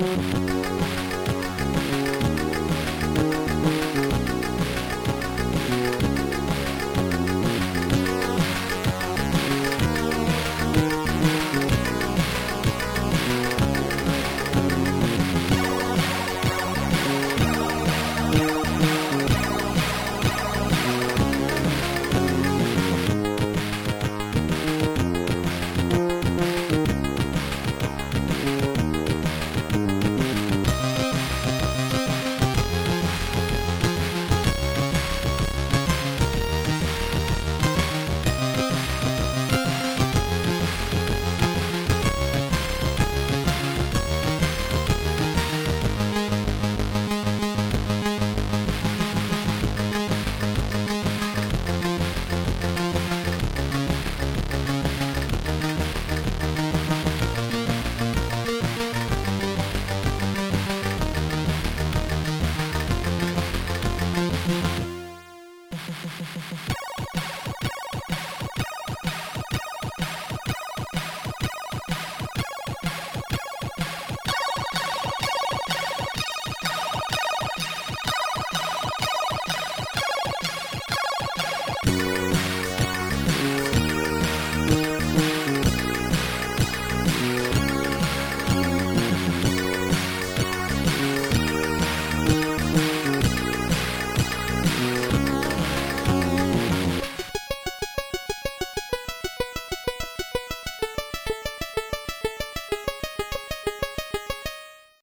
Mm-hmm.